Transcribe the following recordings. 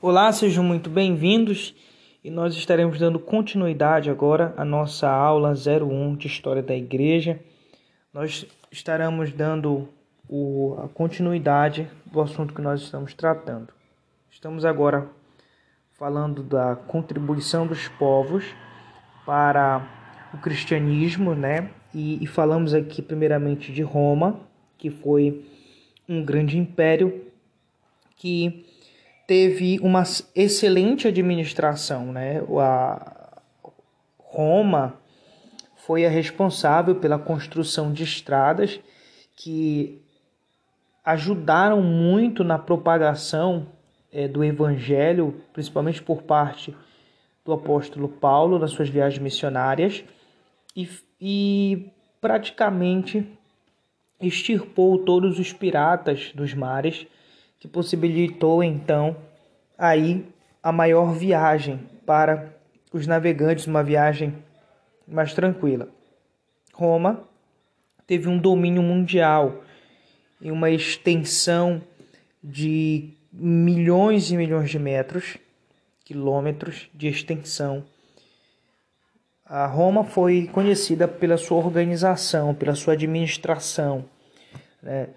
Olá, sejam muito bem-vindos e nós estaremos dando continuidade agora à nossa aula 01 de História da Igreja. Nós estaremos dando o, a continuidade do assunto que nós estamos tratando. Estamos agora falando da contribuição dos povos para o cristianismo, né? E, e falamos aqui primeiramente de Roma, que foi um grande império que teve uma excelente administração, né? A Roma foi a responsável pela construção de estradas que ajudaram muito na propagação é, do evangelho, principalmente por parte do apóstolo Paulo nas suas viagens missionárias e, e praticamente extirpou todos os piratas dos mares que possibilitou então aí a maior viagem para os navegantes, uma viagem mais tranquila. Roma teve um domínio mundial e uma extensão de milhões e milhões de metros, quilômetros de extensão. A Roma foi conhecida pela sua organização, pela sua administração. Né?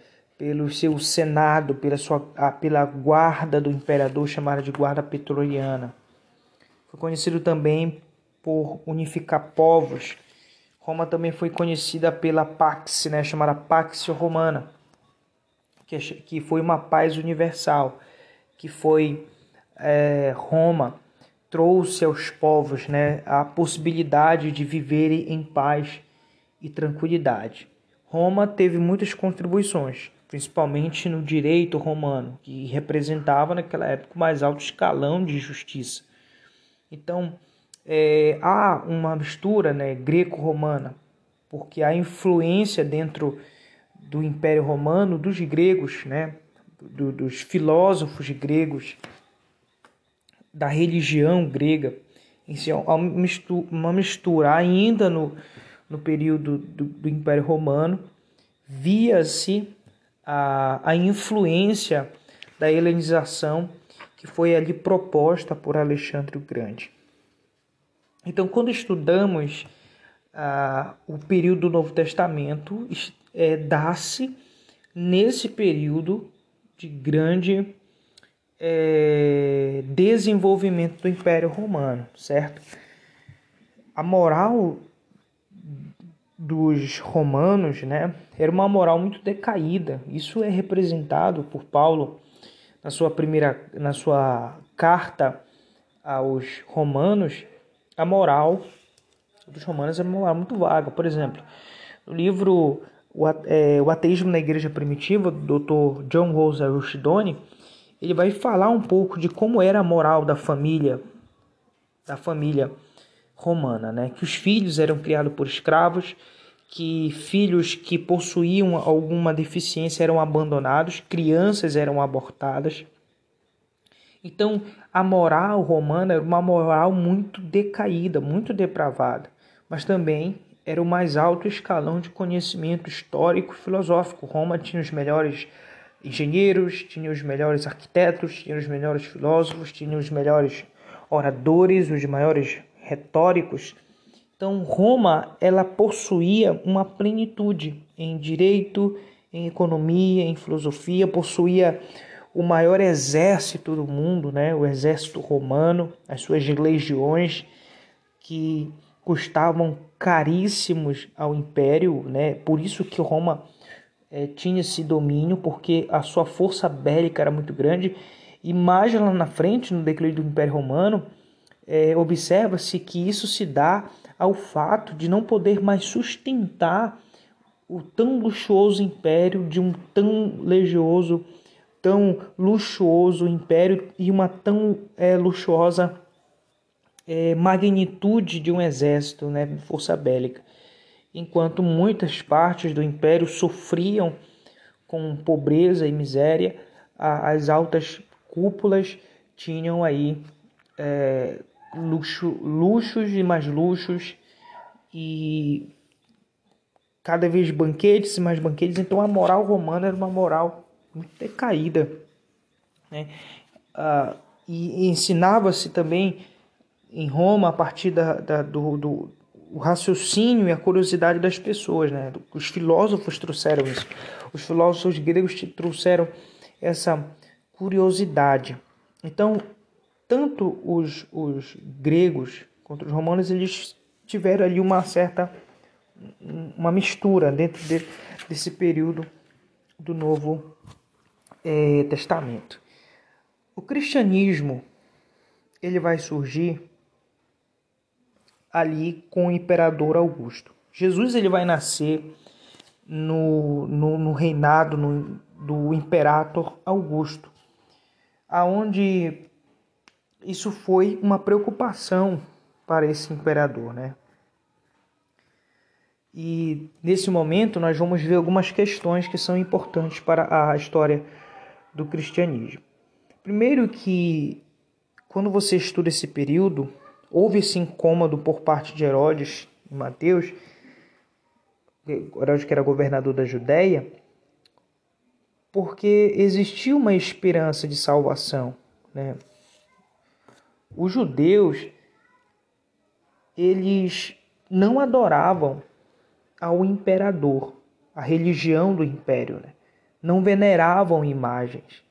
Pelo seu senado, pela, sua, pela guarda do imperador chamada de guarda petroliana. Foi conhecido também por unificar povos. Roma também foi conhecida pela Pax, né, chamada Pax Romana, que, que foi uma paz universal, que foi é, Roma trouxe aos povos né, a possibilidade de viverem em paz e tranquilidade. Roma teve muitas contribuições principalmente no direito romano, que representava naquela época o mais alto escalão de justiça. Então, é, há uma mistura né, greco-romana, porque há influência dentro do Império Romano dos gregos, né, do, dos filósofos gregos, da religião grega. Si, uma mistura ainda no, no período do, do Império Romano, via-se a, a influência da helenização que foi ali proposta por Alexandre o Grande. Então, quando estudamos ah, o período do Novo Testamento, é, dá-se nesse período de grande é, desenvolvimento do Império Romano, certo? A moral dos romanos, né, era uma moral muito decaída. Isso é representado por Paulo na sua primeira na sua carta aos romanos. A moral dos romanos é uma moral muito vaga. Por exemplo, no livro O é, Ateísmo na Igreja Primitiva, do Dr. John Rosa Rushdoni, ele vai falar um pouco de como era a moral da família da família romana, né? Que os filhos eram criados por escravos, que filhos que possuíam alguma deficiência eram abandonados, crianças eram abortadas. Então, a moral romana era uma moral muito decaída, muito depravada, mas também era o mais alto escalão de conhecimento histórico e filosófico. Roma tinha os melhores engenheiros, tinha os melhores arquitetos, tinha os melhores filósofos, tinha os melhores oradores, os maiores retóricos. Então, Roma, ela possuía uma plenitude em direito, em economia, em filosofia, possuía o maior exército do mundo, né? o exército romano, as suas legiões que custavam caríssimos ao império, né? Por isso que Roma é, tinha esse domínio, porque a sua força bélica era muito grande. E mais lá na frente, no declínio do Império Romano, é, observa-se que isso se dá ao fato de não poder mais sustentar o tão luxuoso império de um tão legioso, tão luxuoso império e uma tão é, luxuosa é, magnitude de um exército, né, força bélica. Enquanto muitas partes do império sofriam com pobreza e miséria, as altas cúpulas tinham aí é, luxo, luxos e mais luxos e cada vez banquetes e mais banquetes. Então a moral romana era uma moral muito decaída. Né? Ah, e, e ensinava-se também em Roma a partir da, da do, do o raciocínio e a curiosidade das pessoas, né? Os filósofos trouxeram isso. Os filósofos gregos trouxeram essa curiosidade. Então, tanto os, os gregos quanto os romanos, eles tiveram ali uma certa uma mistura dentro de, desse período do Novo é, Testamento. O cristianismo ele vai surgir ali com o imperador Augusto. Jesus ele vai nascer no, no, no reinado no, do imperator Augusto, aonde isso foi uma preocupação para esse imperador, né? E nesse momento nós vamos ver algumas questões que são importantes para a história do cristianismo. Primeiro que quando você estuda esse período, houve esse incômodo por parte de Herodes e Mateus, Herodes que era governador da Judéia, porque existia uma esperança de salvação, né? Os judeus eles não adoravam ao imperador, a religião do império, né? não veneravam imagens.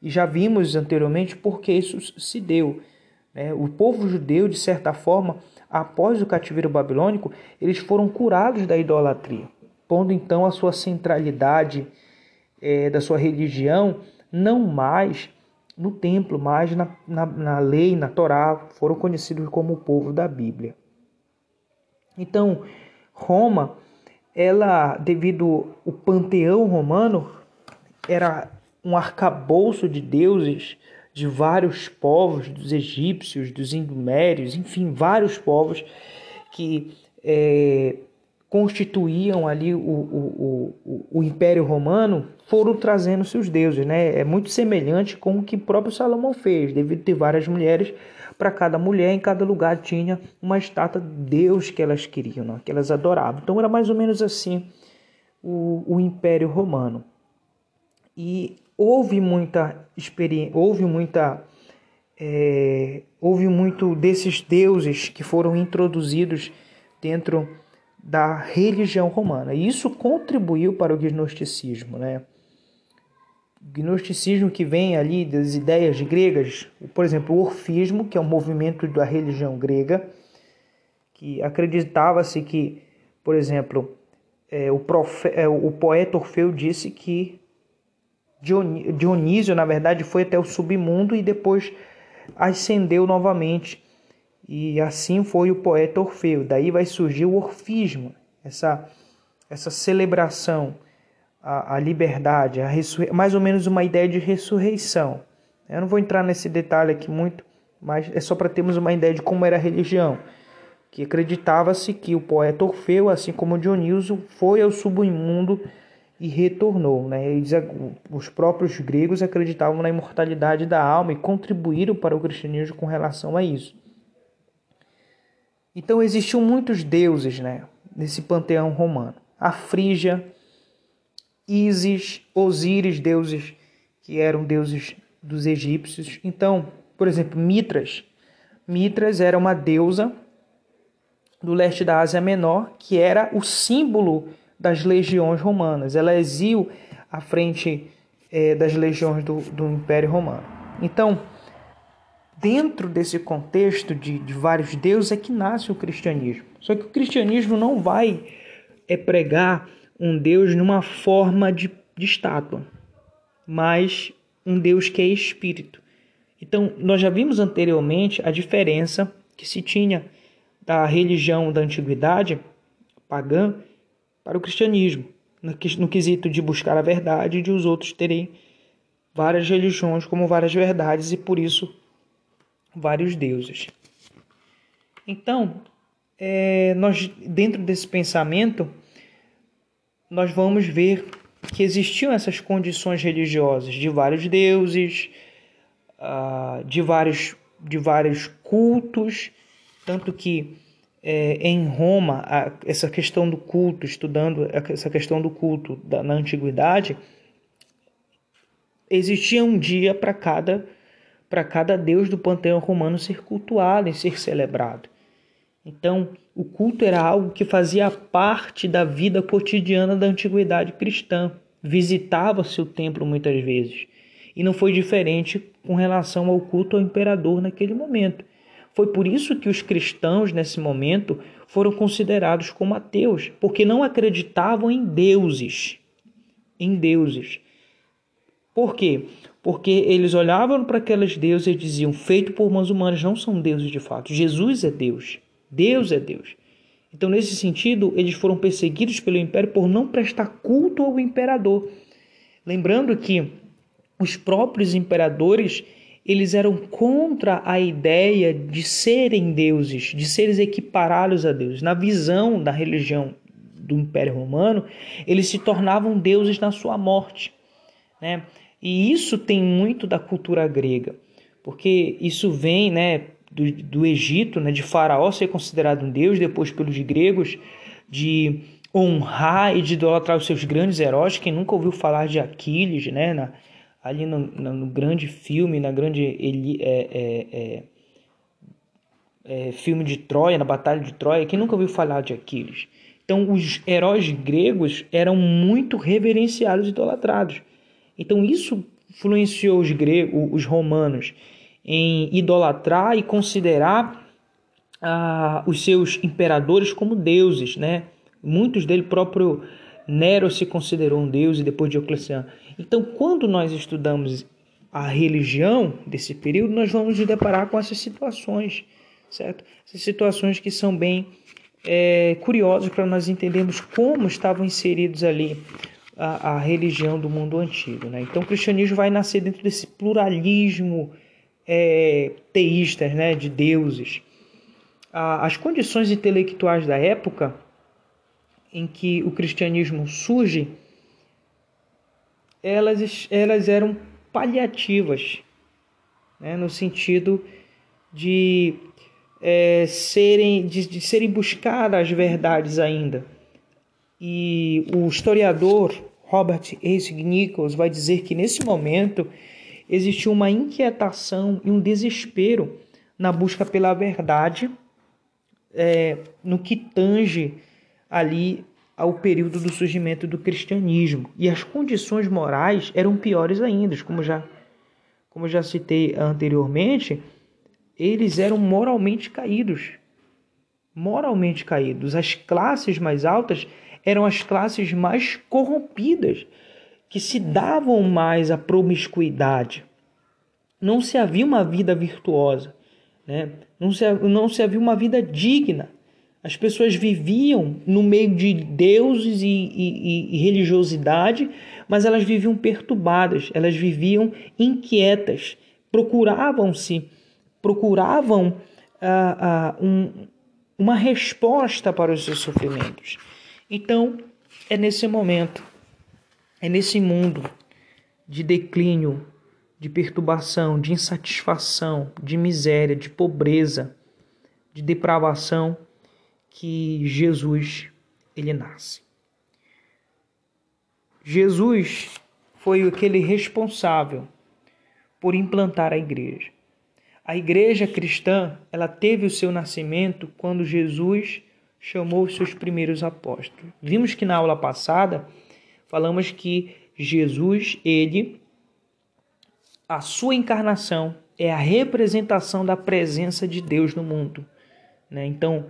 E já vimos anteriormente porque isso se deu. Né? O povo judeu, de certa forma, após o cativeiro babilônico, eles foram curados da idolatria, pondo então a sua centralidade é, da sua religião não mais no templo, mas na, na, na lei, na Torá, foram conhecidos como o povo da Bíblia. Então, Roma ela, devido o panteão romano, era um arcabouço de deuses de vários povos, dos egípcios, dos indumérios, enfim, vários povos que é, constituíam ali o, o, o, o, Império Romano, foram trazendo seus deuses. Né? É muito semelhante com o que o próprio Salomão fez, devido ter várias mulheres, para cada mulher em cada lugar tinha uma estátua de Deus que elas queriam, né? que elas adoravam. Então era mais ou menos assim o, o Império Romano. E houve muita experiência, houve muita é, houve muito desses deuses que foram introduzidos dentro da religião romana. E isso contribuiu para o gnosticismo, né? gnosticismo que vem ali das ideias gregas, por exemplo, o orfismo, que é um movimento da religião grega, que acreditava-se que, por exemplo, é, o, profe, é, o poeta Orfeu disse que Dionísio, na verdade, foi até o submundo e depois ascendeu novamente. E assim foi o poeta Orfeu. Daí vai surgir o orfismo, essa, essa celebração a, a liberdade, a mais ou menos uma ideia de ressurreição. Eu não vou entrar nesse detalhe aqui muito, mas é só para termos uma ideia de como era a religião. Que acreditava-se que o poeta Orfeu, assim como Dionísio, foi ao submundo e retornou. Né? Eles, os próprios gregos acreditavam na imortalidade da alma e contribuíram para o cristianismo com relação a isso. Então existiam muitos deuses né, nesse panteão romano. A Frígia, Ísis, Osíris, deuses que eram deuses dos egípcios. Então, por exemplo, Mitras. Mitras era uma deusa do leste da Ásia Menor, que era o símbolo das legiões romanas. Ela exiu à frente é, das legiões do, do Império Romano. Então, dentro desse contexto de, de vários deuses é que nasce o cristianismo. Só que o cristianismo não vai é pregar um Deus numa forma de, de estátua, mas um Deus que é espírito. Então, nós já vimos anteriormente a diferença que se tinha da religião da antiguidade pagã para o cristianismo, no quesito de buscar a verdade e de os outros terem várias religiões como várias verdades e por isso vários deuses. Então, é, nós dentro desse pensamento nós vamos ver que existiam essas condições religiosas de vários deuses, ah, de vários, de vários cultos, tanto que é, em Roma essa questão do culto, estudando essa questão do culto na antiguidade, existia um dia para cada para cada deus do panteão romano ser cultuado e ser celebrado. Então, o culto era algo que fazia parte da vida cotidiana da antiguidade cristã. Visitava-se o templo muitas vezes. E não foi diferente com relação ao culto ao imperador naquele momento. Foi por isso que os cristãos, nesse momento, foram considerados como ateus, porque não acreditavam em deuses. Em deuses. Por quê? Porque eles olhavam para aqueles deuses e diziam: feito por mãos humanas, não são deuses de fato. Jesus é Deus. Deus é Deus. Então, nesse sentido, eles foram perseguidos pelo império por não prestar culto ao imperador. Lembrando que os próprios imperadores eles eram contra a ideia de serem deuses, de serem equiparados a Deus. Na visão da religião do Império Romano, eles se tornavam deuses na sua morte. Né? E isso tem muito da cultura grega, porque isso vem né, do, do Egito, né, de Faraó ser considerado um deus, depois pelos gregos, de honrar e de idolatrar os seus grandes heróis. Quem nunca ouviu falar de Aquiles, né, na, ali no, no, grande filme, na grande é, é, é, é, filme de Troia, na Batalha de Troia, quem nunca ouviu falar de Aquiles? Então, os heróis gregos eram muito reverenciados e idolatrados. Então, isso influenciou os, gregos, os romanos em idolatrar e considerar ah, os seus imperadores como deuses, né? Muitos dele próprio Nero se considerou um deus e depois Diocleciano. Então, quando nós estudamos a religião desse período, nós vamos nos deparar com essas situações, certo? Essas situações que são bem é, curiosas para nós entendermos como estavam inseridos ali a, a, religião do mundo antigo. Né? Então, o cristianismo vai nascer dentro desse pluralismo é, né, de deuses. as condições intelectuais da época em que o cristianismo surge elas, elas eram paliativas, né, no sentido de, é, serem, de, de serem buscadas as verdades ainda. E o historiador Robert Isaac Nichols vai dizer que nesse momento existiu uma inquietação e um desespero na busca pela verdade é, no que tange ali ao período do surgimento do cristianismo. E as condições morais eram piores ainda, como já, como já citei anteriormente, eles eram moralmente caídos. Moralmente caídos. As classes mais altas eram as classes mais corrompidas, que se davam mais à promiscuidade. Não se havia uma vida virtuosa, né? não, se, não se havia uma vida digna as pessoas viviam no meio de deuses e, e, e, religiosidade, mas elas viviam perturbadas, elas viviam inquietas, procuravam-se, procuravam ah, ah, um, uma resposta para os seus sofrimentos. Então, é nesse momento, é nesse mundo de declínio, de perturbação, de insatisfação, de miséria, de pobreza, de depravação, que Jesus ele nasce. Jesus foi aquele responsável por implantar a igreja. A igreja cristã, ela teve o seu nascimento quando Jesus chamou os seus primeiros apóstolos. Vimos que na aula passada falamos que Jesus, ele a sua encarnação é a representação da presença de Deus no mundo. Né? Então,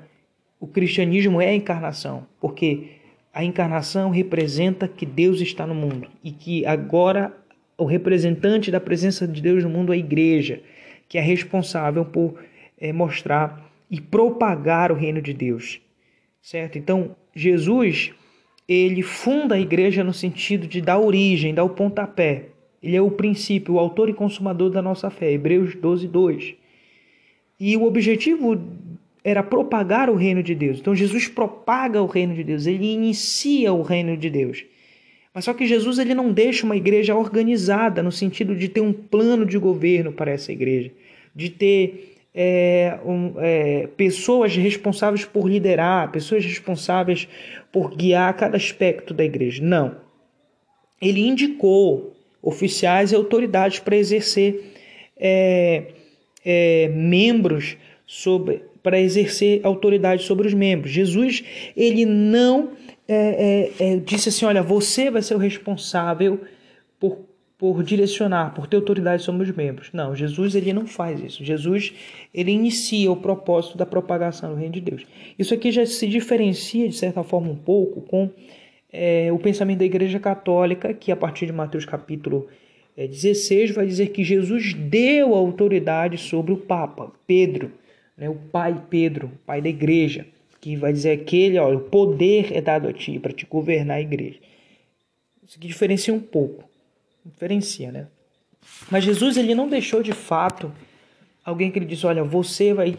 o cristianismo é a encarnação, porque a encarnação representa que Deus está no mundo e que agora o representante da presença de Deus no mundo é a igreja, que é responsável por é, mostrar e propagar o reino de Deus, certo? Então, Jesus, ele funda a igreja no sentido de dar origem, dar o pontapé. Ele é o princípio, o autor e consumador da nossa fé, Hebreus 12, 2. E o objetivo era propagar o reino de Deus. Então Jesus propaga o reino de Deus, ele inicia o reino de Deus. Mas só que Jesus ele não deixa uma igreja organizada no sentido de ter um plano de governo para essa igreja, de ter é, um, é, pessoas responsáveis por liderar, pessoas responsáveis por guiar cada aspecto da igreja. Não. Ele indicou oficiais e autoridades para exercer é, é, membros sobre para exercer autoridade sobre os membros. Jesus ele não é, é, disse assim, olha, você vai ser o responsável por, por direcionar, por ter autoridade sobre os membros. Não, Jesus ele não faz isso. Jesus ele inicia o propósito da propagação do reino de Deus. Isso aqui já se diferencia de certa forma um pouco com é, o pensamento da Igreja Católica, que a partir de Mateus capítulo 16 é, vai dizer que Jesus deu autoridade sobre o Papa, Pedro, né, o pai Pedro, pai da igreja, que vai dizer aquele, olha, o poder é dado a ti para te governar a igreja. Isso aqui diferencia um pouco, diferencia, né? Mas Jesus ele não deixou de fato alguém que ele disse, olha, você vai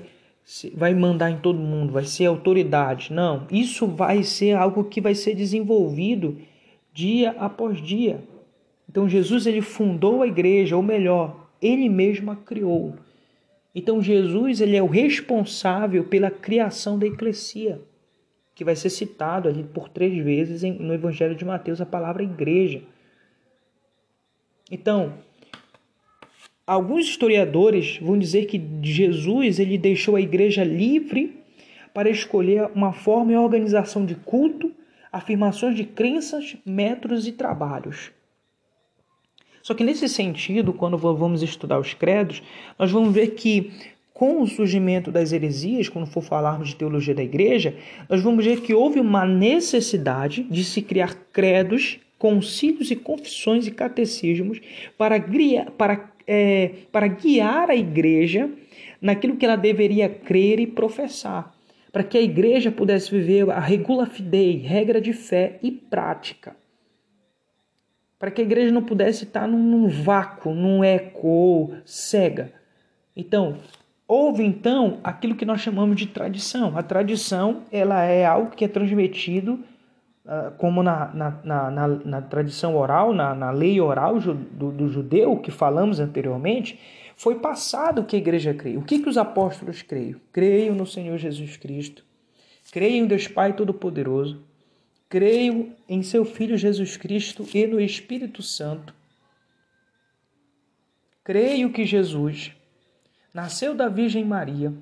vai mandar em todo mundo, vai ser autoridade. Não, isso vai ser algo que vai ser desenvolvido dia após dia. Então Jesus ele fundou a igreja, ou melhor, ele mesmo a criou. Então Jesus ele é o responsável pela criação da eclesia, que vai ser citado ali por três vezes no Evangelho de Mateus a palavra igreja. Então, Alguns historiadores vão dizer que Jesus ele deixou a igreja livre para escolher uma forma e organização de culto, afirmações de crenças, métodos e trabalhos. Só que nesse sentido, quando vamos estudar os credos, nós vamos ver que com o surgimento das heresias, quando for falarmos de teologia da igreja, nós vamos ver que houve uma necessidade de se criar credos, concílios e confissões e catecismos para, para é, para guiar a igreja naquilo que ela deveria crer e professar, para que a igreja pudesse viver a regula fidei, regra de fé e prática. Para que a igreja não pudesse estar num, num vácuo, num eco cega. Então, houve então aquilo que nós chamamos de tradição. A tradição ela é algo que é transmitido como na, na, na, na, tradição oral, na, na lei oral do, do judeu, que falamos anteriormente, foi passado o que a igreja crê. O que, que os apóstolos creem? Creio no Senhor Jesus Cristo, creio em Deus Pai Todo-Poderoso, creio em seu Filho Jesus Cristo e no Espírito Santo. Creio que Jesus nasceu da Virgem Maria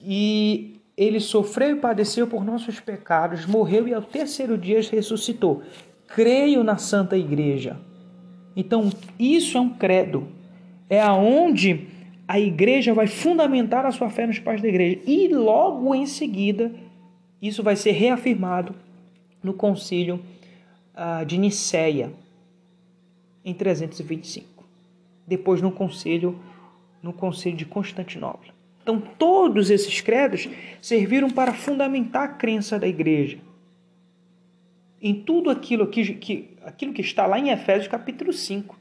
e ele sofreu e padeceu por nossos pecados, morreu e ao terceiro dia ressuscitou. Creio na Santa Igreja. Então, isso é um credo. É aonde a igreja vai fundamentar a sua fé nos pais da igreja. E logo em seguida, isso vai ser reafirmado no concílio uh, de Nicéia, em 325. Depois no concílio, no concílio de Constantinopla. Então, todos esses credos serviram para fundamentar a crença da igreja em tudo aquilo que, que, aquilo que está lá em Efésios capítulo 5.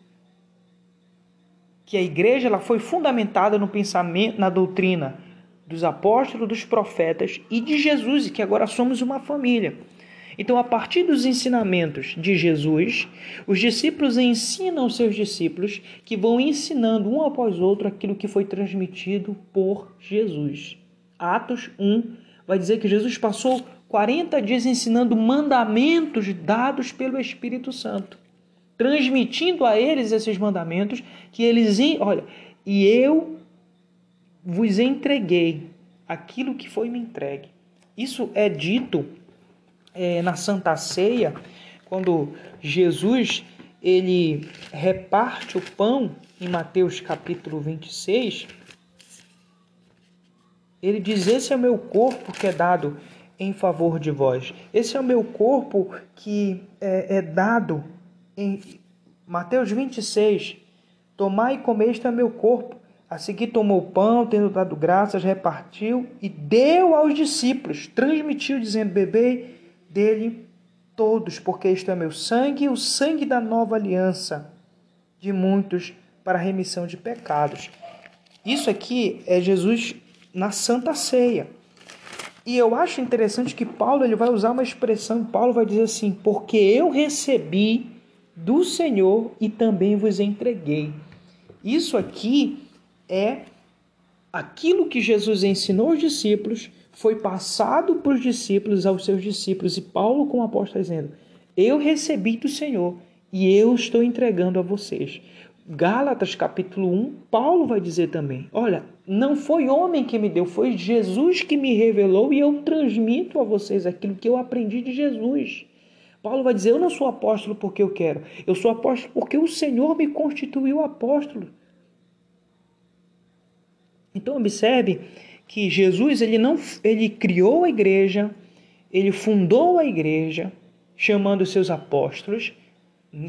Que a igreja ela foi fundamentada no pensamento, na doutrina dos apóstolos, dos profetas e de Jesus, e que agora somos uma família. Então, a partir dos ensinamentos de Jesus, os discípulos ensinam seus discípulos que vão ensinando um após outro aquilo que foi transmitido por Jesus. Atos 1 vai dizer que Jesus passou 40 dias ensinando mandamentos dados pelo Espírito Santo, transmitindo a eles esses mandamentos que eles, olha, e eu vos entreguei aquilo que foi me entregue. Isso é dito é, na Santa Ceia, quando Jesus ele reparte o pão em Mateus capítulo 26, ele diz: Esse é o meu corpo que é dado em favor de vós. Esse é o meu corpo que é, é dado em Mateus 26. Tomai e comei, este é meu corpo. A seguir tomou o pão, tendo dado graças, repartiu e deu aos discípulos, transmitiu, dizendo: Bebei dele todos, porque isto é meu sangue, o sangue da nova aliança de muitos para a remissão de pecados. Isso aqui é Jesus na Santa Ceia. E eu acho interessante que Paulo ele vai usar uma expressão, Paulo vai dizer assim: "Porque eu recebi do Senhor e também vos entreguei". Isso aqui é aquilo que Jesus ensinou aos discípulos foi passado para os discípulos aos seus discípulos. E Paulo, como apóstolo, dizendo: Eu recebi do Senhor e eu estou entregando a vocês. Gálatas capítulo 1, Paulo vai dizer também: Olha, não foi homem que me deu, foi Jesus que me revelou e eu transmito a vocês aquilo que eu aprendi de Jesus. Paulo vai dizer: Eu não sou apóstolo porque eu quero, eu sou apóstolo porque o Senhor me constituiu apóstolo. Então observe que Jesus ele não ele criou a igreja, ele fundou a igreja, chamando seus apóstolos.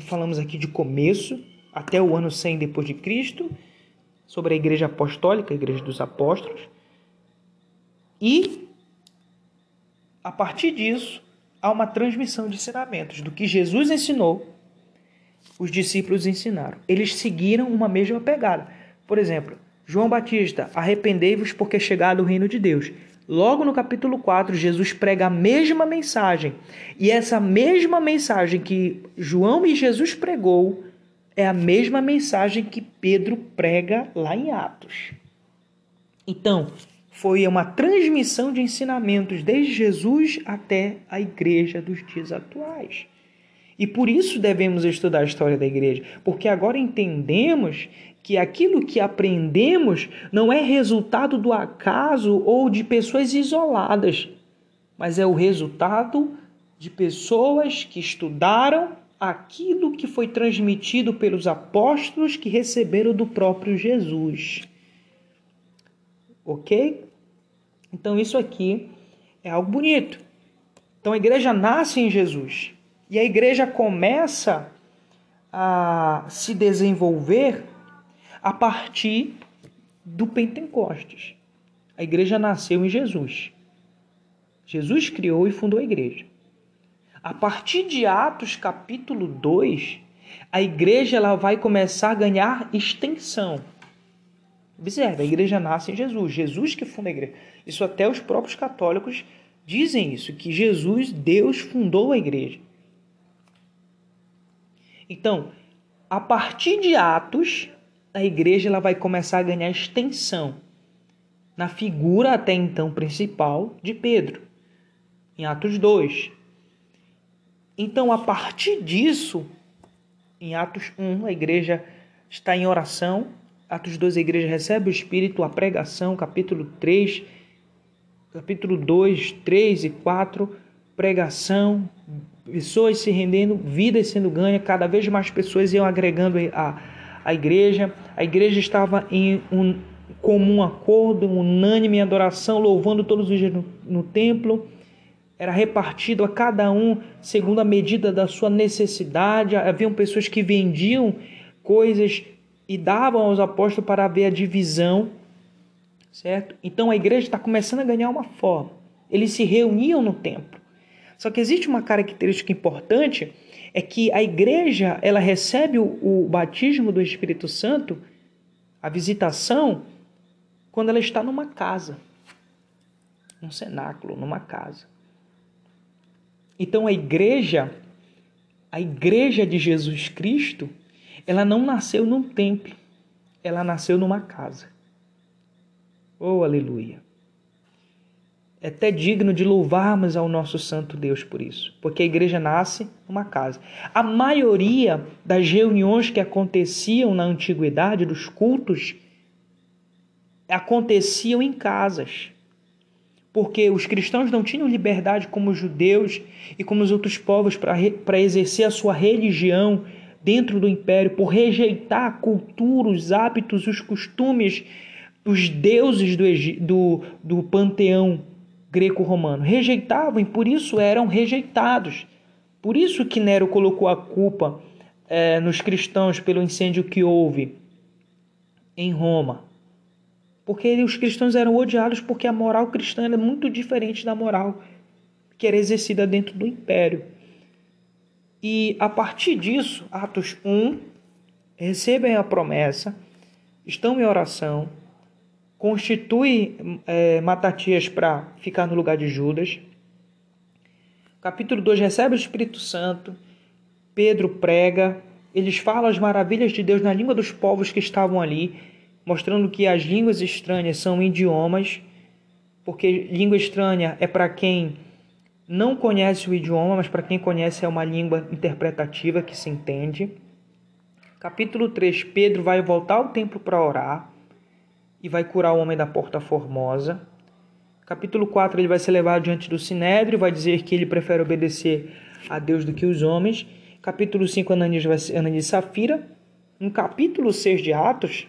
Falamos aqui de começo até o ano 100 depois de Cristo, sobre a igreja apostólica, a igreja dos apóstolos. E a partir disso, há uma transmissão de ensinamentos do que Jesus ensinou, os discípulos ensinaram. Eles seguiram uma mesma pegada. Por exemplo, João Batista, arrependei-vos porque é chegado o reino de Deus. Logo no capítulo 4, Jesus prega a mesma mensagem. E essa mesma mensagem que João e Jesus pregou é a mesma mensagem que Pedro prega lá em Atos. Então, foi uma transmissão de ensinamentos desde Jesus até a igreja dos dias atuais. E por isso devemos estudar a história da igreja, porque agora entendemos que aquilo que aprendemos não é resultado do acaso ou de pessoas isoladas, mas é o resultado de pessoas que estudaram aquilo que foi transmitido pelos apóstolos que receberam do próprio Jesus. Ok? Então, isso aqui é algo bonito. Então, a igreja nasce em Jesus e a igreja começa a se desenvolver a partir do Pentecostes. A igreja nasceu em Jesus. Jesus criou e fundou a igreja. A partir de Atos capítulo 2, a igreja ela vai começar a ganhar extensão. Observe, a igreja nasce em Jesus, Jesus que funda a igreja. Isso até os próprios católicos dizem isso, que Jesus, Deus fundou a igreja. Então, a partir de Atos, a igreja ela vai começar a ganhar extensão na figura até então principal de Pedro, em Atos 2. Então, a partir disso, em Atos 1, a igreja está em oração. Atos 2, a igreja recebe o Espírito, a pregação, capítulo 3, capítulo 2, 3 e 4, pregação, pessoas se rendendo, vidas sendo ganhas, cada vez mais pessoas iam agregando a, a igreja. A igreja estava em um comum acordo, unânime adoração, louvando todos os dias no, no templo. Era repartido a cada um segundo a medida da sua necessidade. Haviam pessoas que vendiam coisas e davam aos apóstolos para ver a divisão, certo? Então a igreja está começando a ganhar uma forma. Eles se reuniam no templo. Só que existe uma característica importante é que a igreja ela recebe o, o batismo do Espírito Santo, a visitação, quando ela está numa casa, num cenáculo, numa casa. Então a igreja, a igreja de Jesus Cristo, ela não nasceu num templo, ela nasceu numa casa. Oh, aleluia! É até digno de louvarmos ao nosso Santo Deus por isso, porque a igreja nasce numa casa. A maioria das reuniões que aconteciam na antiguidade, dos cultos, aconteciam em casas porque os cristãos não tinham liberdade como os judeus e como os outros povos para exercer a sua religião dentro do império, por rejeitar a cultura, os hábitos, os costumes, os deuses do, do, do panteão greco-romano. Rejeitavam e por isso eram rejeitados. Por isso que Nero colocou a culpa é, nos cristãos pelo incêndio que houve em Roma. Porque os cristãos eram odiados porque a moral cristã era muito diferente da moral que era exercida dentro do império. E a partir disso, Atos 1, recebem a promessa, estão em oração, constitui é, Matatias para ficar no lugar de Judas. Capítulo 2 recebe o Espírito Santo, Pedro prega, eles falam as maravilhas de Deus na língua dos povos que estavam ali mostrando que as línguas estranhas são idiomas, porque língua estranha é para quem não conhece o idioma, mas para quem conhece é uma língua interpretativa que se entende. Capítulo 3, Pedro vai voltar ao templo para orar e vai curar o homem da porta formosa. Capítulo 4, ele vai ser levado diante do Sinédrio, vai dizer que ele prefere obedecer a Deus do que os homens. Capítulo 5, Ananias, vai ser, Ananias e Safira. No capítulo 6 de Atos,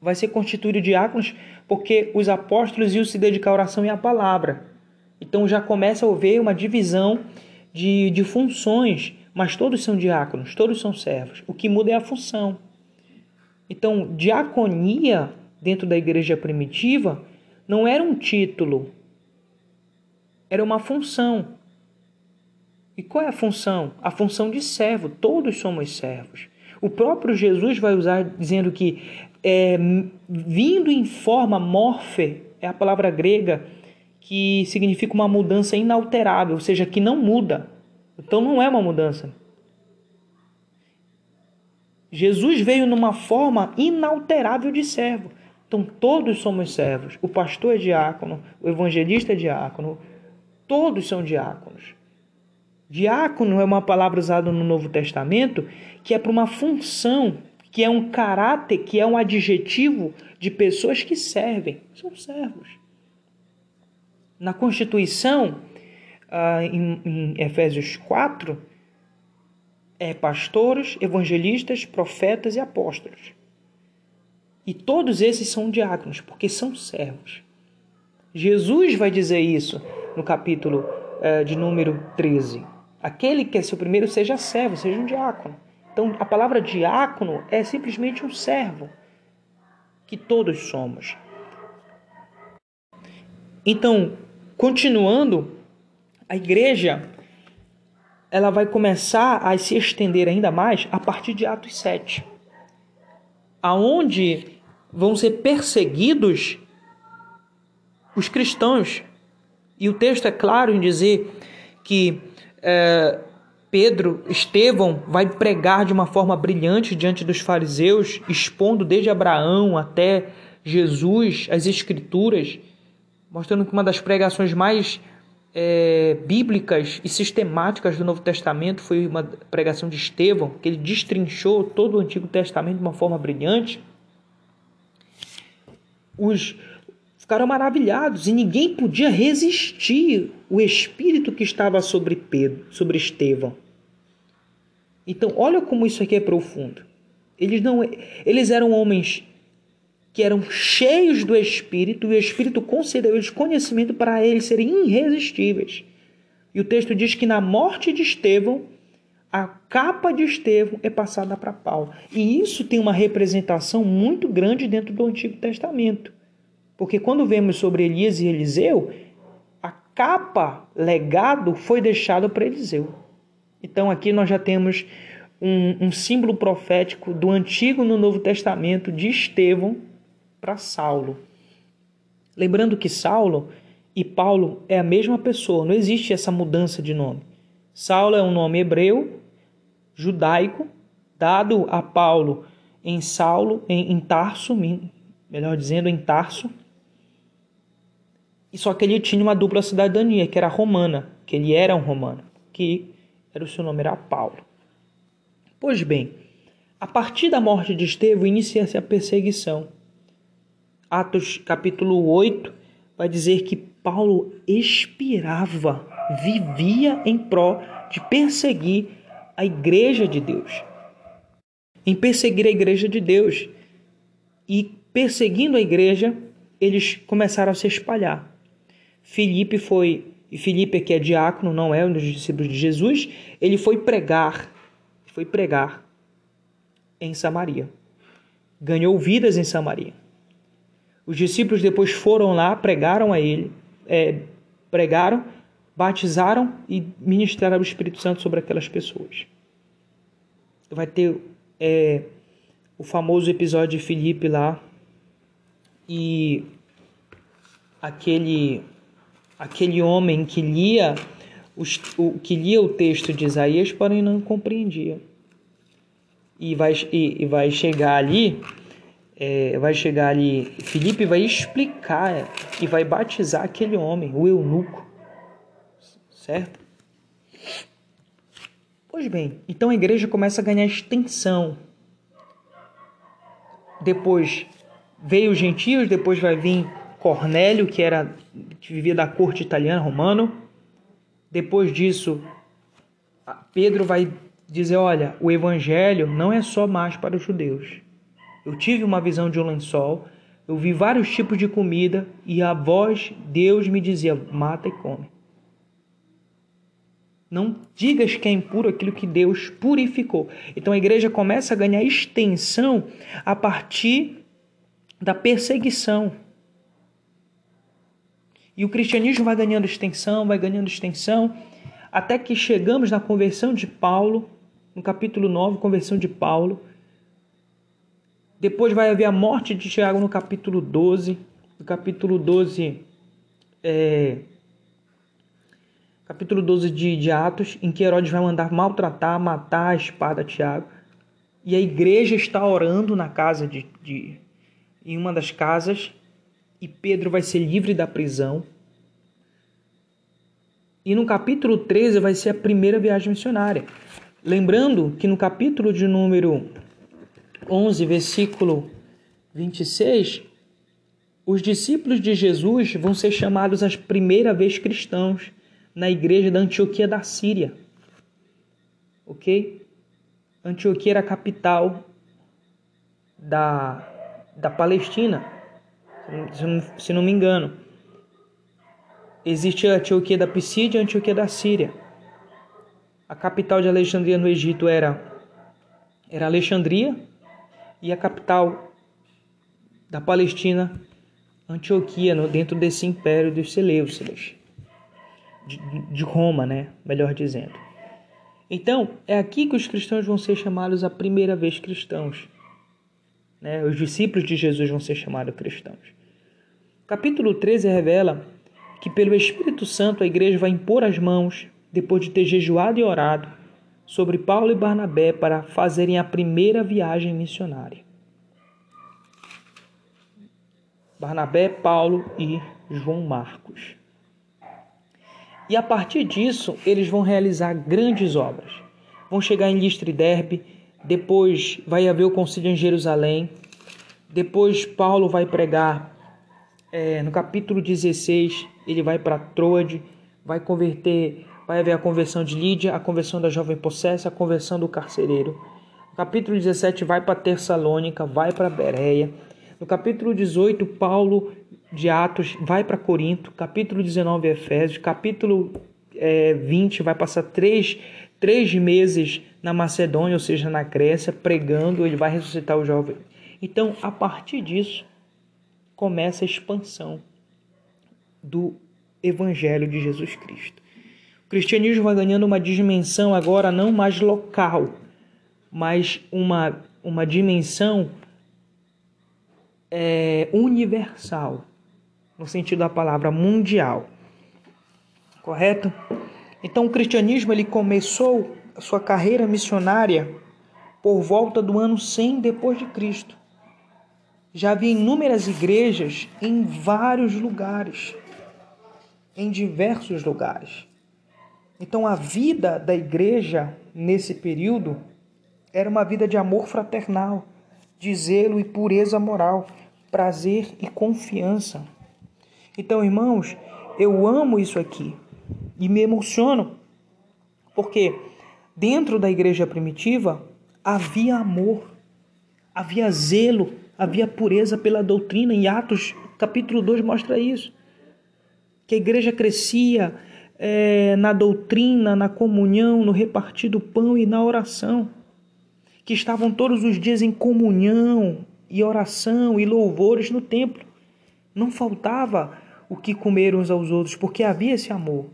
vai ser constituído diáconos porque os apóstolos iam se dedicar à oração e à palavra. Então já começa a haver uma divisão de, de funções, mas todos são diáconos, todos são servos. O que muda é a função. Então, diaconia dentro da igreja primitiva não era um título, era uma função. E qual é a função? A função de servo. Todos somos servos. O próprio Jesus vai usar dizendo que é, vindo em forma morfe, é a palavra grega que significa uma mudança inalterável, ou seja, que não muda. Então não é uma mudança. Jesus veio numa forma inalterável de servo. Então todos somos servos. O pastor é diácono, o evangelista é diácono, todos são diáconos. Diácono é uma palavra usada no Novo Testamento que é para uma função, que é um caráter, que é um adjetivo de pessoas que servem. São servos. Na Constituição, ah, em Efésios 4, é pastores, evangelistas, profetas e apóstolos. E todos esses são diáconos, porque são servos. Jesus vai dizer isso no capítulo eh, de número 13. Aquele que é seu primeiro seja servo, seja um diácono. Então, a palavra diácono é simplesmente um servo, que todos somos. Então, continuando, a igreja ela vai começar a se estender ainda mais a partir de Atos 7, aonde vão ser perseguidos os cristãos. E o texto é claro em dizer que é, Pedro, Estevão, vai pregar de uma forma brilhante diante dos fariseus, expondo desde Abraão até Jesus as Escrituras, mostrando que uma das pregações mais é, bíblicas e sistemáticas do Novo Testamento foi uma pregação de Estevão, que ele destrinchou todo o Antigo Testamento de uma forma brilhante. Os ficaram maravilhados e ninguém podia resistir o espírito que estava sobre Pedro, sobre Estevão. Então, olha como isso aqui é profundo. Eles não eles eram homens que eram cheios do Espírito, e o Espírito concedeu-lhes conhecimento para eles serem irresistíveis. E o texto diz que na morte de Estevão, a capa de Estevão é passada para Paulo. E isso tem uma representação muito grande dentro do Antigo Testamento. Porque quando vemos sobre Elias e Eliseu, a capa, legado, foi deixado para Eliseu. Então aqui nós já temos um, um símbolo profético do Antigo no Novo Testamento de Estevão para Saulo. Lembrando que Saulo e Paulo é a mesma pessoa, não existe essa mudança de nome. Saulo é um nome hebreu, judaico, dado a Paulo em Saulo, em, em Tarso, melhor dizendo, em Tarso. E só que ele tinha uma dupla cidadania, que era romana, que ele era um romano, que era o seu nome era Paulo. Pois bem, a partir da morte de Estevão inicia-se a perseguição. Atos capítulo 8 vai dizer que Paulo expirava, vivia em pró de perseguir a igreja de Deus. Em perseguir a igreja de Deus. E perseguindo a igreja, eles começaram a se espalhar. Filipe foi, e Filipe que é diácono, não é um dos discípulos de Jesus, ele foi pregar, foi pregar em Samaria. Ganhou vidas em Samaria. Os discípulos depois foram lá, pregaram a ele, é, pregaram, batizaram e ministraram o Espírito Santo sobre aquelas pessoas. Vai ter é, o famoso episódio de Filipe lá e aquele aquele homem que lia os, o que lia o texto de Isaías, porém não compreendia. E vai, e, e vai chegar ali é, vai chegar ali, Felipe vai explicar e vai batizar aquele homem, o eunuco, certo? Pois bem, então a igreja começa a ganhar extensão. Depois veio os gentios, depois vai vir Cornélio, que era que vivia da corte italiana, romano. Depois disso, Pedro vai dizer: olha, o evangelho não é só mais para os judeus. Eu tive uma visão de um lençol, eu vi vários tipos de comida e a voz, Deus me dizia: mata e come. Não digas que é impuro aquilo que Deus purificou. Então a igreja começa a ganhar extensão a partir da perseguição. E o cristianismo vai ganhando extensão, vai ganhando extensão, até que chegamos na conversão de Paulo, no capítulo 9, conversão de Paulo. Depois vai haver a morte de Tiago no capítulo 12. No capítulo 12, é, capítulo 12 de, de Atos, em que Herodes vai mandar maltratar, matar a espada Tiago. E a igreja está orando na casa de, de em uma das casas e Pedro vai ser livre da prisão. E no capítulo 13 vai ser a primeira viagem missionária. Lembrando que no capítulo de número 11, versículo 26, os discípulos de Jesus vão ser chamados as primeira vez cristãos na igreja da Antioquia da Síria. Ok? Antioquia era a capital da, da Palestina se não, se não me engano. Existe a Antioquia da Pisídia e a Antioquia da Síria. A capital de Alexandria no Egito era, era Alexandria e a capital da Palestina, Antioquia, no, dentro desse império dos Seleucidas, de, de Roma, né? melhor dizendo. Então, é aqui que os cristãos vão ser chamados a primeira vez cristãos. Né? Os discípulos de Jesus vão ser chamados cristãos. Capítulo 13 revela que, pelo Espírito Santo, a igreja vai impor as mãos, depois de ter jejuado e orado, sobre Paulo e Barnabé para fazerem a primeira viagem missionária. Barnabé, Paulo e João Marcos. E a partir disso, eles vão realizar grandes obras. Vão chegar em Listra e Derbe, depois vai haver o concílio em Jerusalém. Depois Paulo vai pregar é, no capítulo 16, ele vai para Troade, vai converter, vai haver a conversão de Lídia, a conversão da jovem possessa, a conversão do carcereiro. No capítulo 17 vai para Tessalônica, vai para Bereia. No capítulo 18, Paulo de Atos vai para Corinto. Capítulo 19, Efésios. Capítulo é, 20 vai passar três, três meses na Macedônia, ou seja, na Grécia, pregando, ele vai ressuscitar o jovem. Então, a partir disso, começa a expansão do Evangelho de Jesus Cristo. Cristianismo vai ganhando uma dimensão agora não mais local, mas uma, uma dimensão é, universal, no sentido da palavra mundial. Correto? Então o cristianismo ele começou a sua carreira missionária por volta do ano 100 depois de Cristo. Já havia inúmeras igrejas em vários lugares, em diversos lugares. Então a vida da igreja nesse período era uma vida de amor fraternal, de zelo e pureza moral, prazer e confiança. Então, irmãos, eu amo isso aqui e me emociono, porque dentro da igreja primitiva havia amor, havia zelo, havia pureza pela doutrina. Em Atos capítulo 2 mostra isso. Que a igreja crescia é, na doutrina, na comunhão, no repartir do pão e na oração. Que estavam todos os dias em comunhão e oração e louvores no templo. Não faltava o que comer uns aos outros, porque havia esse amor.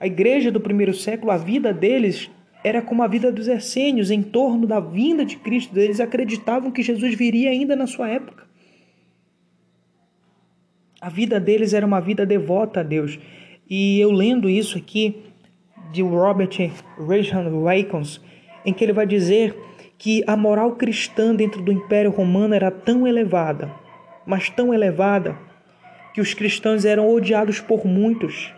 A igreja do primeiro século, a vida deles era como a vida dos essênios em torno da vinda de Cristo. Eles acreditavam que Jesus viria ainda na sua época. A vida deles era uma vida devota a Deus. E eu lendo isso aqui de Robert Regan Wakens, em que ele vai dizer que a moral cristã dentro do Império Romano era tão elevada, mas tão elevada, que os cristãos eram odiados por muitos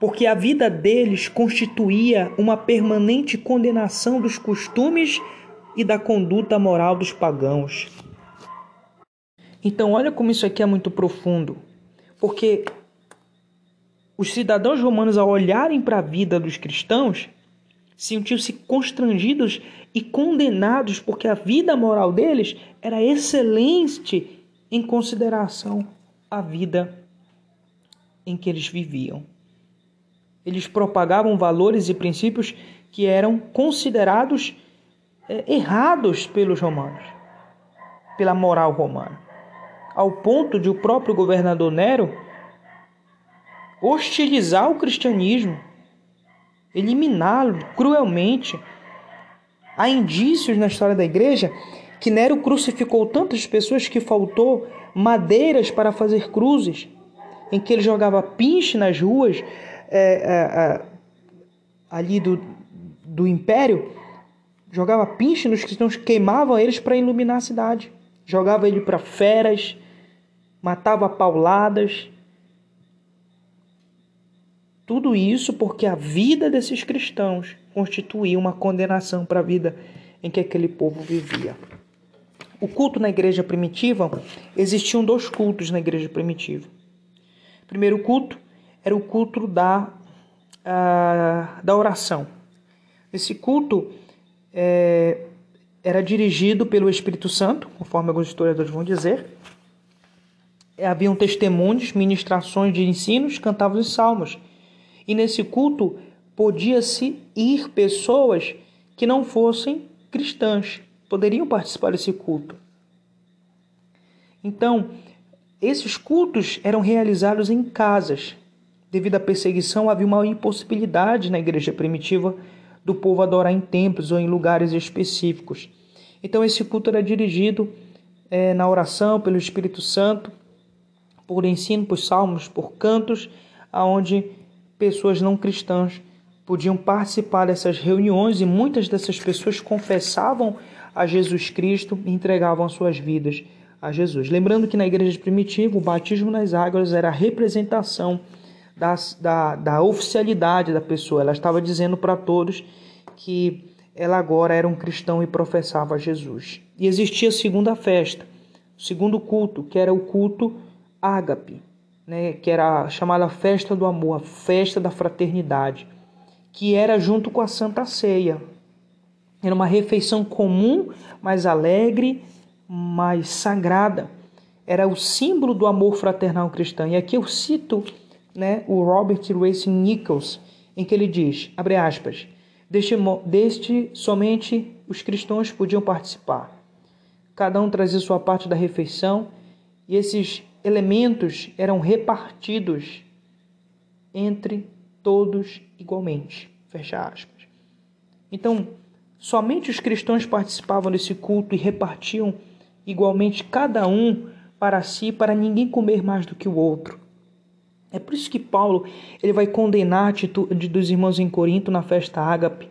porque a vida deles constituía uma permanente condenação dos costumes e da conduta moral dos pagãos. Então, olha como isso aqui é muito profundo, porque os cidadãos romanos, ao olharem para a vida dos cristãos, sentiam-se constrangidos e condenados, porque a vida moral deles era excelente em consideração à vida em que eles viviam. Eles propagavam valores e princípios que eram considerados é, errados pelos romanos, pela moral romana, ao ponto de o próprio governador Nero hostilizar o cristianismo, eliminá-lo cruelmente. Há indícios na história da igreja que Nero crucificou tantas pessoas que faltou madeiras para fazer cruzes, em que ele jogava pinche nas ruas é, é, é, ali do, do império, jogava pinche nos cristãos, queimava eles para iluminar a cidade, jogava ele para feras, matava pauladas. Tudo isso porque a vida desses cristãos constituía uma condenação para a vida em que aquele povo vivia. O culto na igreja primitiva, existiam dois cultos na igreja primitiva. O primeiro culto era o culto da, uh, da oração. Esse culto é, era dirigido pelo Espírito Santo, conforme alguns historiadores vão dizer. Haviam testemunhos, ministrações de ensinos, cantavam os salmos. E nesse culto podia-se ir pessoas que não fossem cristãs, poderiam participar desse culto. Então, esses cultos eram realizados em casas, Devido à perseguição, havia uma impossibilidade na igreja primitiva do povo adorar em templos ou em lugares específicos. Então, esse culto era dirigido é, na oração pelo Espírito Santo, por ensino, por salmos, por cantos, aonde pessoas não cristãs podiam participar dessas reuniões e muitas dessas pessoas confessavam a Jesus Cristo e entregavam suas vidas a Jesus. Lembrando que na igreja primitiva o batismo nas águas era a representação da, da, da oficialidade da pessoa. Ela estava dizendo para todos que ela agora era um cristão e professava Jesus. E existia a segunda festa, o segundo culto, que era o culto ágape, né, que era chamada festa do amor, a festa da fraternidade, que era junto com a Santa Ceia. Era uma refeição comum, mais alegre, mais sagrada. Era o símbolo do amor fraternal cristão. E aqui eu cito né, o Robert Racing Nichols, em que ele diz, abre aspas, deste, deste somente os cristãos podiam participar. Cada um trazia sua parte da refeição e esses elementos eram repartidos entre todos igualmente. Fecha aspas. Então, somente os cristãos participavam desse culto e repartiam igualmente cada um para si, para ninguém comer mais do que o outro. É por isso que Paulo ele vai condenar a atitude dos irmãos em Corinto na festa ágape,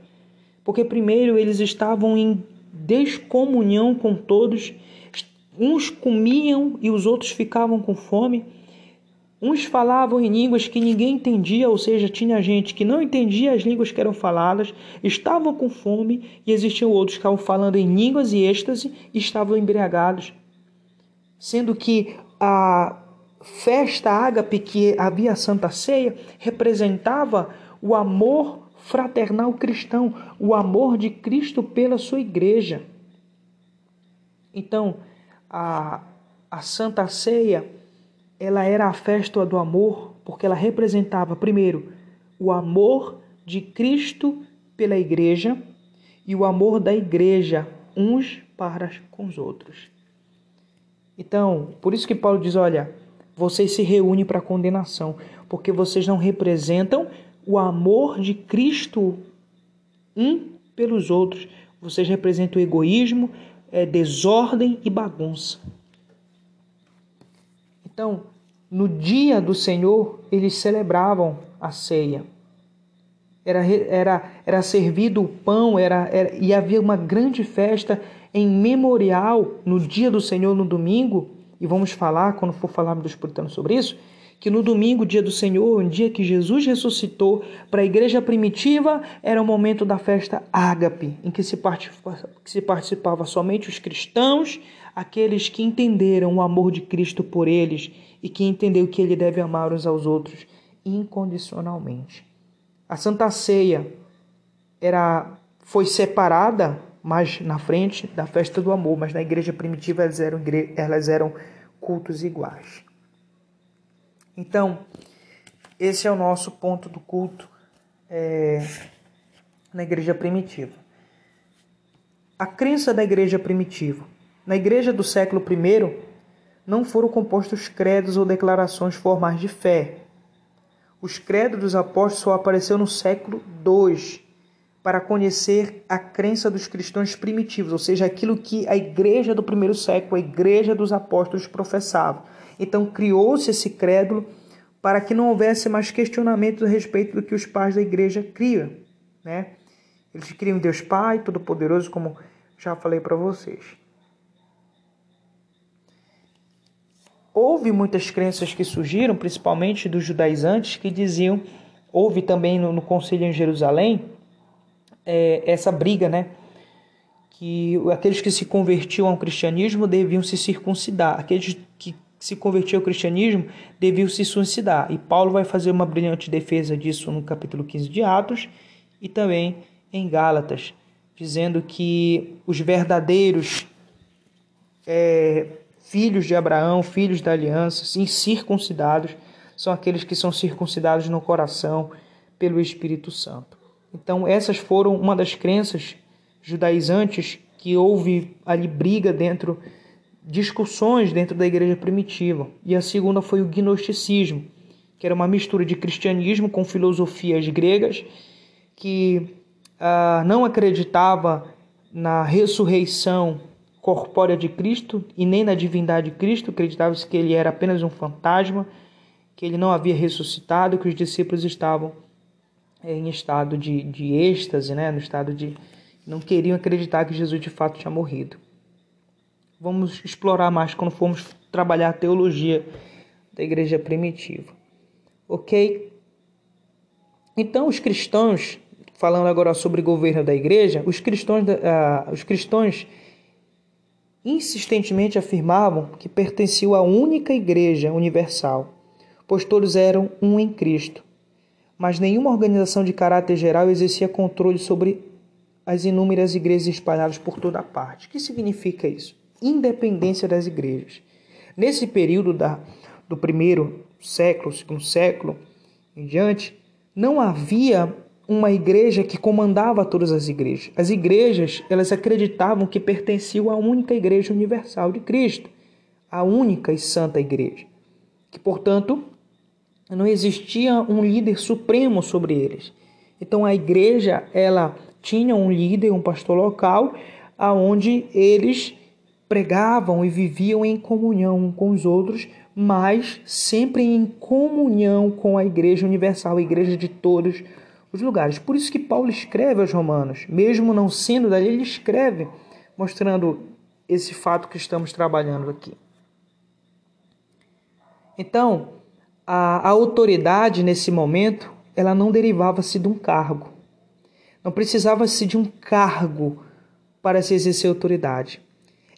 porque primeiro eles estavam em descomunhão com todos, uns comiam e os outros ficavam com fome, uns falavam em línguas que ninguém entendia, ou seja, tinha gente que não entendia as línguas que eram faladas, estavam com fome, e existiam outros que estavam falando em línguas e êxtase e estavam embriagados. Sendo que a festa ágape que havia a Santa Ceia representava o amor fraternal cristão, o amor de Cristo pela sua igreja. Então, a, a Santa Ceia, ela era a festa do amor, porque ela representava, primeiro, o amor de Cristo pela igreja e o amor da igreja uns para com os outros. Então, por isso que Paulo diz, olha, vocês se reúnem para condenação, porque vocês não representam o amor de Cristo um pelos outros. Vocês representam o egoísmo, é, desordem e bagunça. Então, no dia do Senhor, eles celebravam a ceia. Era, era, era servido o pão, era, era, e havia uma grande festa em memorial no dia do Senhor, no domingo, e vamos falar, quando for falar dos puritanos sobre isso, que no domingo, dia do Senhor, um dia que Jesus ressuscitou, para a igreja primitiva era o momento da festa ágape, em que se, que se participava somente os cristãos, aqueles que entenderam o amor de Cristo por eles e que entendeu que ele deve amar uns aos outros incondicionalmente. A Santa Ceia era foi separada mais na frente da festa do amor, mas na igreja primitiva elas eram, elas eram cultos iguais. Então, esse é o nosso ponto do culto é, na igreja primitiva. A crença da igreja primitiva. Na igreja do século I, não foram compostos credos ou declarações formais de fé. Os credos dos apóstolos só apareceu no século II, para conhecer a crença dos cristãos primitivos, ou seja, aquilo que a igreja do primeiro século, a igreja dos apóstolos professava. Então criou-se esse crédulo para que não houvesse mais questionamento a respeito do que os pais da igreja criam, né? Eles criam Deus Pai Todo-Poderoso, como já falei para vocês. Houve muitas crenças que surgiram, principalmente dos judaizantes, que diziam, houve também no, no concílio em Jerusalém, é, essa briga, né? Que aqueles que se convertiam ao cristianismo deviam se circuncidar, aqueles que se convertia ao cristianismo deviam se suicidar. E Paulo vai fazer uma brilhante defesa disso no capítulo 15 de Atos e também em Gálatas, dizendo que os verdadeiros é, filhos de Abraão, filhos da aliança, sim, circuncidados, são aqueles que são circuncidados no coração pelo Espírito Santo. Então, essas foram uma das crenças judaizantes que houve ali briga dentro discussões dentro da igreja primitiva. E a segunda foi o gnosticismo, que era uma mistura de cristianismo com filosofias gregas, que ah, não acreditava na ressurreição corpórea de Cristo e nem na divindade de Cristo, acreditava-se que ele era apenas um fantasma, que ele não havia ressuscitado, que os discípulos estavam em estado de, de êxtase, né? no estado de. não queriam acreditar que Jesus de fato tinha morrido vamos explorar mais quando formos trabalhar a teologia da igreja primitiva. Ok? Então, os cristãos, falando agora sobre o governo da igreja, os cristãos, uh, os cristãos insistentemente afirmavam que pertenciam à única igreja universal, pois todos eram um em Cristo. Mas nenhuma organização de caráter geral exercia controle sobre as inúmeras igrejas espalhadas por toda parte. O que significa isso? independência das igrejas. Nesse período da, do primeiro século, segundo século em diante, não havia uma igreja que comandava todas as igrejas. As igrejas, elas acreditavam que pertenciam à única igreja universal de Cristo, a única e santa igreja, que, portanto, não existia um líder supremo sobre eles. Então a igreja, ela tinha um líder, um pastor local, aonde eles pregavam e viviam em comunhão com os outros, mas sempre em comunhão com a Igreja Universal, a Igreja de todos os lugares. Por isso que Paulo escreve aos Romanos, mesmo não sendo dali, ele escreve, mostrando esse fato que estamos trabalhando aqui. Então, a, a autoridade nesse momento, ela não derivava-se de um cargo. Não precisava-se de um cargo para se exercer autoridade.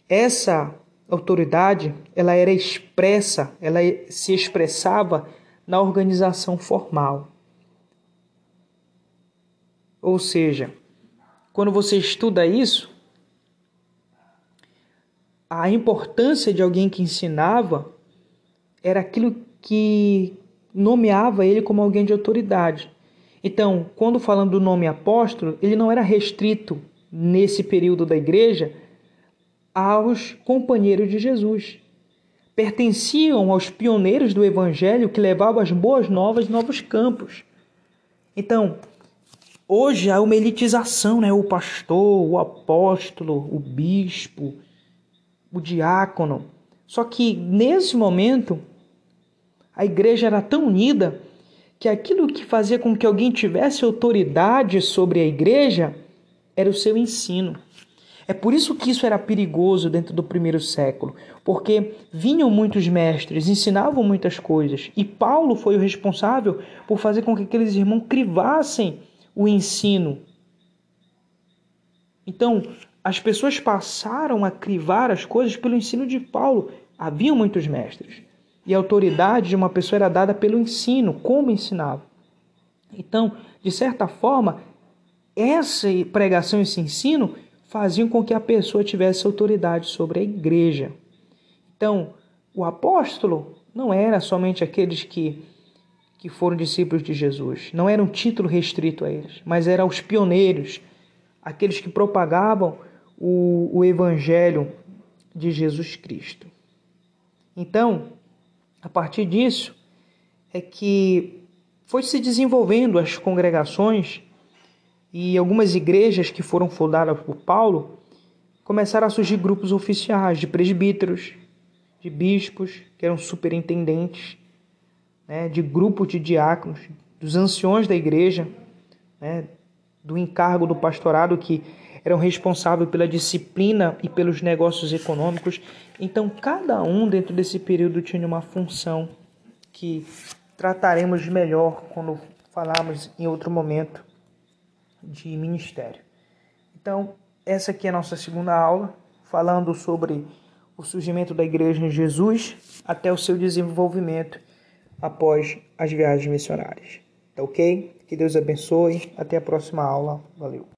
Essa autoridade, ela era expressa, ela se expressava na organização formal. Ou seja, quando você estuda isso, a importância de alguém que ensinava era aquilo que nomeava ele como alguém de autoridade. Então, quando falando do nome apóstolo, ele não era restrito nesse período da igreja aos companheiros de Jesus. Pertenciam aos pioneiros do evangelho que levavam as boas novas em novos campos. Então, hoje há uma elitização, né? O pastor, o apóstolo, o bispo, o diácono. Só que nesse momento a igreja era tão unida que aquilo que fazia com que alguém tivesse autoridade sobre a igreja era o seu ensino É por isso que isso era perigoso dentro do primeiro século, porque vinham muitos mestres, ensinavam muitas coisas, e Paulo foi o responsável por fazer com que aqueles irmãos crivassem o ensino. Então, as pessoas passaram a crivar as coisas pelo ensino de Paulo. Haviam muitos mestres. E a autoridade de uma pessoa era dada pelo ensino, como ensinava. Então, de certa forma, essa pregação, esse ensino, faziam com que a pessoa tivesse autoridade sobre a igreja. Então, o apóstolo não era somente aqueles que, que foram discípulos de Jesus, não era um título restrito a eles, mas eram os pioneiros, aqueles que propagavam o, o evangelho de Jesus Cristo. Então, a partir disso, é que foi se desenvolvendo as congregações e algumas igrejas que foram fundadas por Paulo começaram a surgir grupos oficiais de presbíteros, de bispos, que eram superintendentes, né, de grupos de diáconos, dos anciões da igreja, né, do encargo do pastorado que eram responsáveis pela disciplina e pelos negócios econômicos. Então, cada um dentro desse período tinha uma função que trataremos melhor quando falarmos em outro momento de ministério. Então, essa aqui é a nossa segunda aula, falando sobre o surgimento da igreja em Jesus até o seu desenvolvimento após as viagens missionárias. Tá ok? Que Deus abençoe. Até a próxima aula. Valeu.